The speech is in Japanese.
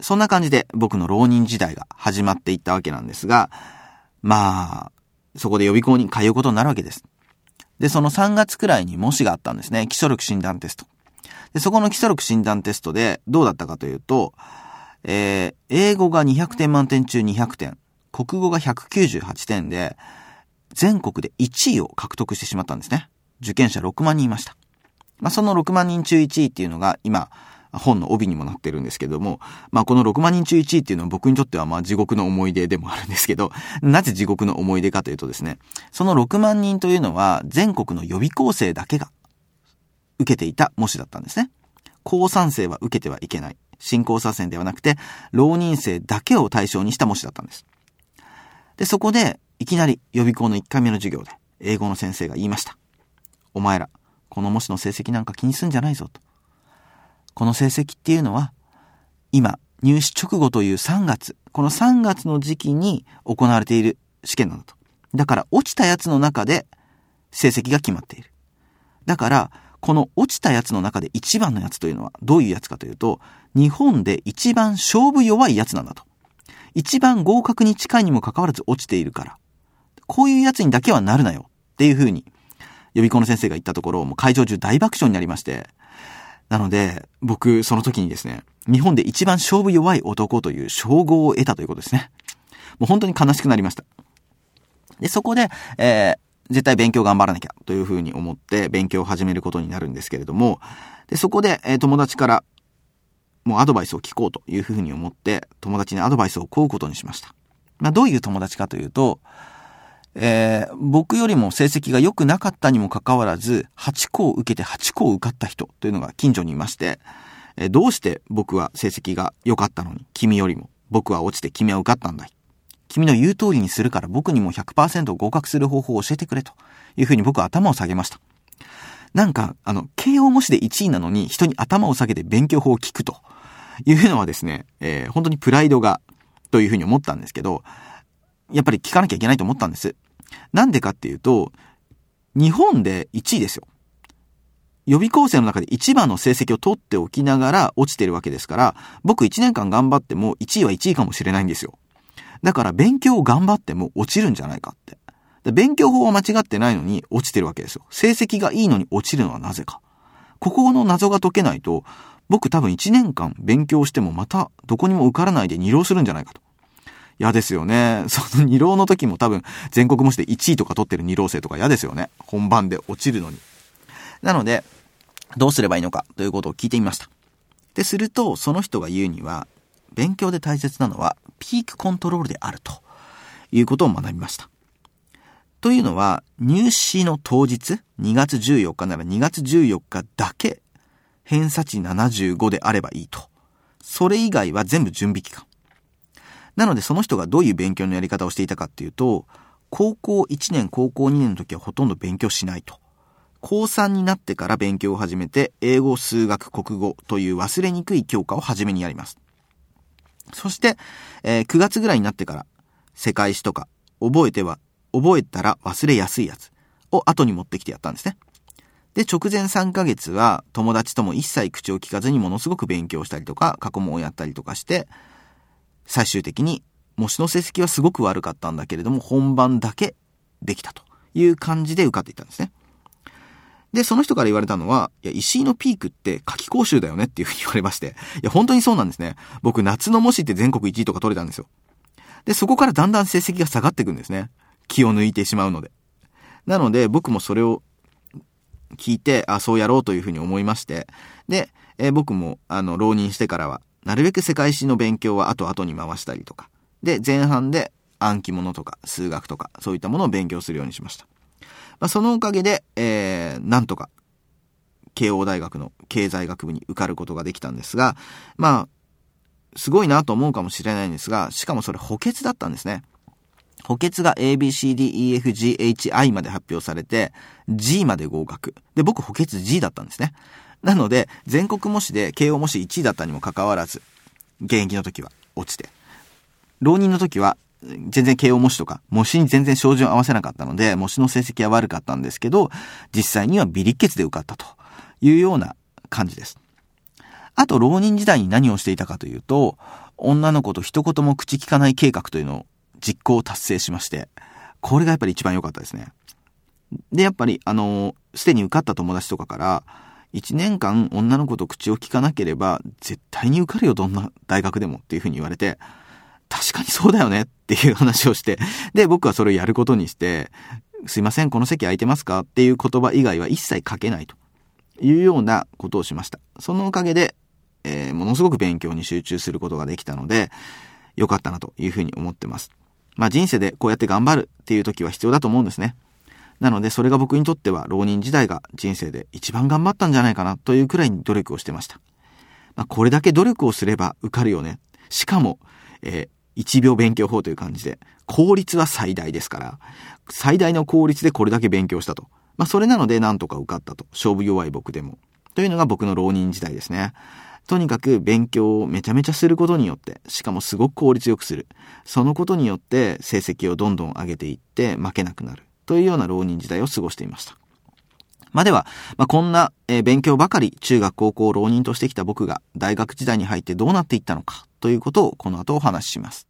そんな感じで僕の浪人時代が始まっていったわけなんですが、まあ、そこで予備校に通うことになるわけです。で、その3月くらいに模試があったんですね。基礎力診断テスト。で、そこの基礎力診断テストでどうだったかというと、えー、英語が200点満点中200点、国語が198点で、全国で1位を獲得してしまったんですね。受験者6万人いました。まあ、その6万人中1位っていうのが今、本の帯にもなってるんですけども、まあこの6万人中1位っていうのは僕にとってはまあ地獄の思い出でもあるんですけど、なぜ地獄の思い出かというとですね、その6万人というのは全国の予備校生だけが受けていた模試だったんですね。高3生は受けてはいけない。新興左遷ではなくて、浪人生だけを対象にした模試だったんです。で、そこで、いきなり予備校の1回目の授業で、英語の先生が言いました。お前ら、この模試の成績なんか気にすんじゃないぞと。この成績っていうのは、今、入試直後という3月、この3月の時期に行われている試験なんだと。だから落ちたやつの中で成績が決まっている。だから、この落ちたやつの中で一番のやつというのはどういうやつかというと、日本で一番勝負弱いやつなんだと。一番合格に近いにもかかわらず落ちているから。こういうやつにだけはなるなよっていうふうに予備校の先生が言ったところ、もう会場中大爆笑になりまして、なので、僕、その時にですね、日本で一番勝負弱い男という称号を得たということですね。もう本当に悲しくなりました。で、そこで、えー、絶対勉強頑張らなきゃというふうに思って勉強を始めることになるんですけれども、で、そこで、えー、友達からもうアドバイスを聞こうというふうに思って友達にアドバイスを請うことにしました。まあ、どういう友達かというと、えー、僕よりも成績が良くなかったにもかかわらず、8校受けて8校受かった人というのが近所にいまして、えー、どうして僕は成績が良かったのに、君よりも、僕は落ちて君は受かったんだ。君の言う通りにするから僕にも100%合格する方法を教えてくれというふうに僕は頭を下げました。なんか、あの、慶応模試で1位なのに人に頭を下げて勉強法を聞くというのはですね、えー、本当にプライドがというふうに思ったんですけど、やっぱり聞かなきゃいけないと思ったんです。なんでかっていうと、日本で1位ですよ。予備校生の中で一番の成績を取っておきながら落ちてるわけですから、僕1年間頑張っても1位は1位かもしれないんですよ。だから勉強を頑張っても落ちるんじゃないかって。勉強法は間違ってないのに落ちてるわけですよ。成績がいいのに落ちるのはなぜか。ここの謎が解けないと、僕多分1年間勉強してもまたどこにも受からないで二浪するんじゃないかと。嫌ですよね。その二浪の時も多分全国模試で1位とか取ってる二浪生とか嫌ですよね。本番で落ちるのに。なので、どうすればいいのかということを聞いてみました。で、すると、その人が言うには、勉強で大切なのはピークコントロールであるということを学びました。というのは、入試の当日、2月14日なら2月14日だけ偏差値75であればいいと。それ以外は全部準備期間。なのでその人がどういう勉強のやり方をしていたかっていうと、高校1年、高校2年の時はほとんど勉強しないと。高3になってから勉強を始めて、英語、数学、国語という忘れにくい教科を初めにやります。そして、えー、9月ぐらいになってから、世界史とか、覚えては、覚えたら忘れやすいやつを後に持ってきてやったんですね。で、直前3ヶ月は友達とも一切口を聞かずにものすごく勉強したりとか、過去問をやったりとかして、最終的に模試の成績はすごく悪かったんだけれども、本番だけできたという感じで受かっていったんですね。で、その人から言われたのは、いや、石井のピークって夏季講習だよねっていうふうに言われまして、いや、本当にそうなんですね。僕、夏の模試って全国1位とか取れたんですよ。で、そこからだんだん成績が下がっていくんですね。気を抜いてしまうので。なので、僕もそれを聞いて、あ、そうやろうというふうに思いまして、で、え、僕も、あの、浪人してからは、なるべく世界史の勉強は後々に回したりとか。で、前半で暗記物とか数学とかそういったものを勉強するようにしました。まあ、そのおかげで、えー、なんとか、慶応大学の経済学部に受かることができたんですが、まあ、すごいなと思うかもしれないんですが、しかもそれ補欠だったんですね。補欠が ABCDEFGHI まで発表されて、G まで合格。で、僕補欠 G だったんですね。なので、全国模試で慶応模試1位だったにもかかわらず、現役の時は落ちて、浪人の時は全然慶応模試とか、模試に全然照準合わせなかったので、模試の成績は悪かったんですけど、実際には微力欠で受かったというような感じです。あと、浪人時代に何をしていたかというと、女の子と一言も口聞かない計画というのを実行を達成しまして、これがやっぱり一番良かったですね。で、やっぱり、あの、すでに受かった友達とかから、1年間女の子と口を聞かなければ絶対に受かるよ、どんな大学でもっていうふうに言われて、確かにそうだよねっていう話をして、で、僕はそれをやることにして、すいません、この席空いてますか？っていう言葉以外は一切書けないというようなことをしました。そのおかげで、えー、ものすごく勉強に集中することができたので、良かったなというふうに思ってます。まあ人生でこうやって頑張るっていう時は必要だと思うんですね。なのでそれが僕にとっては浪人時代が人生で一番頑張ったんじゃないかなというくらいに努力をしてました。まあ、これだけ努力をすれば受かるよね。しかも、えー、1秒勉強法という感じで、効率は最大ですから、最大の効率でこれだけ勉強したと。まあ、それなのでなんとか受かったと。勝負弱い僕でも。というのが僕の浪人時代ですね。とにかく勉強をめちゃめちゃすることによって、しかもすごく効率よくする。そのことによって成績をどんどん上げていって負けなくなる。というような浪人時代を過ごしていました。まあ、では、まあ、こんな、え、勉強ばかり中学高校浪人としてきた僕が大学時代に入ってどうなっていったのかということをこの後お話しします。